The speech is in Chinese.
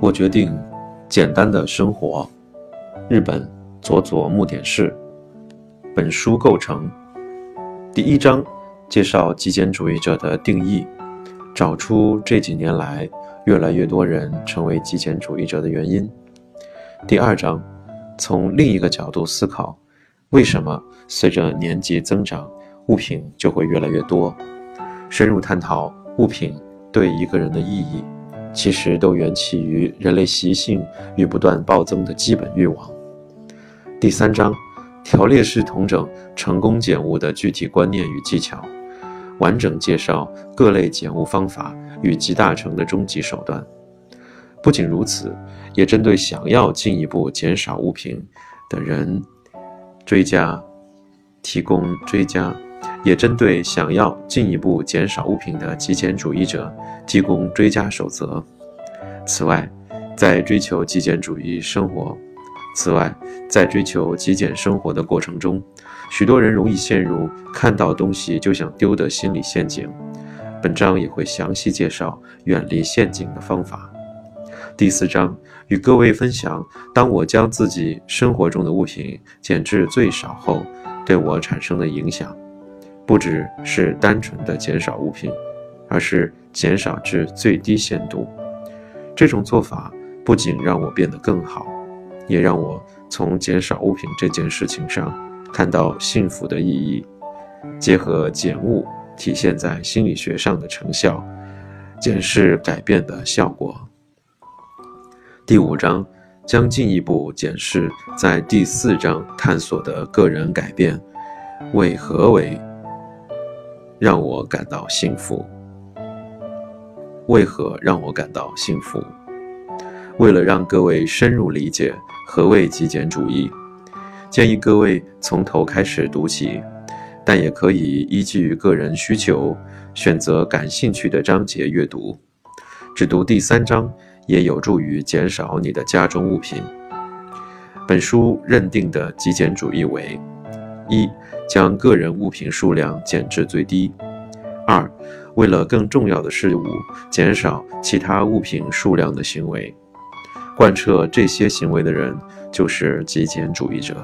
我决定简单的生活。日本佐佐木典士。本书构成：第一章介绍极简主义者的定义，找出这几年来越来越多人成为极简主义者的原因。第二章从另一个角度思考，为什么随着年纪增长，物品就会越来越多？深入探讨物品对一个人的意义。其实都缘起于人类习性与不断暴增的基本欲望。第三章，条列式统整成功减物的具体观念与技巧，完整介绍各类减物方法与集大成的终极手段。不仅如此，也针对想要进一步减少物品的人追加提供追加。也针对想要进一步减少物品的极简主义者提供追加守则。此外，在追求极简主义生活，此外，在追求极简生活的过程中，许多人容易陷入看到东西就想丢的心理陷阱。本章也会详细介绍远离陷阱的方法。第四章与各位分享，当我将自己生活中的物品减至最少后，对我产生的影响。不只是单纯的减少物品，而是减少至最低限度。这种做法不仅让我变得更好，也让我从减少物品这件事情上看到幸福的意义。结合减物体现在心理学上的成效，检视改变的效果。第五章将进一步检视在第四章探索的个人改变为何为。让我感到幸福。为何让我感到幸福？为了让各位深入理解何谓极简主义，建议各位从头开始读起，但也可以依据个人需求选择感兴趣的章节阅读。只读第三章也有助于减少你的家中物品。本书认定的极简主义为：一。将个人物品数量减至最低。二，为了更重要的事物，减少其他物品数量的行为。贯彻这些行为的人，就是极简主义者。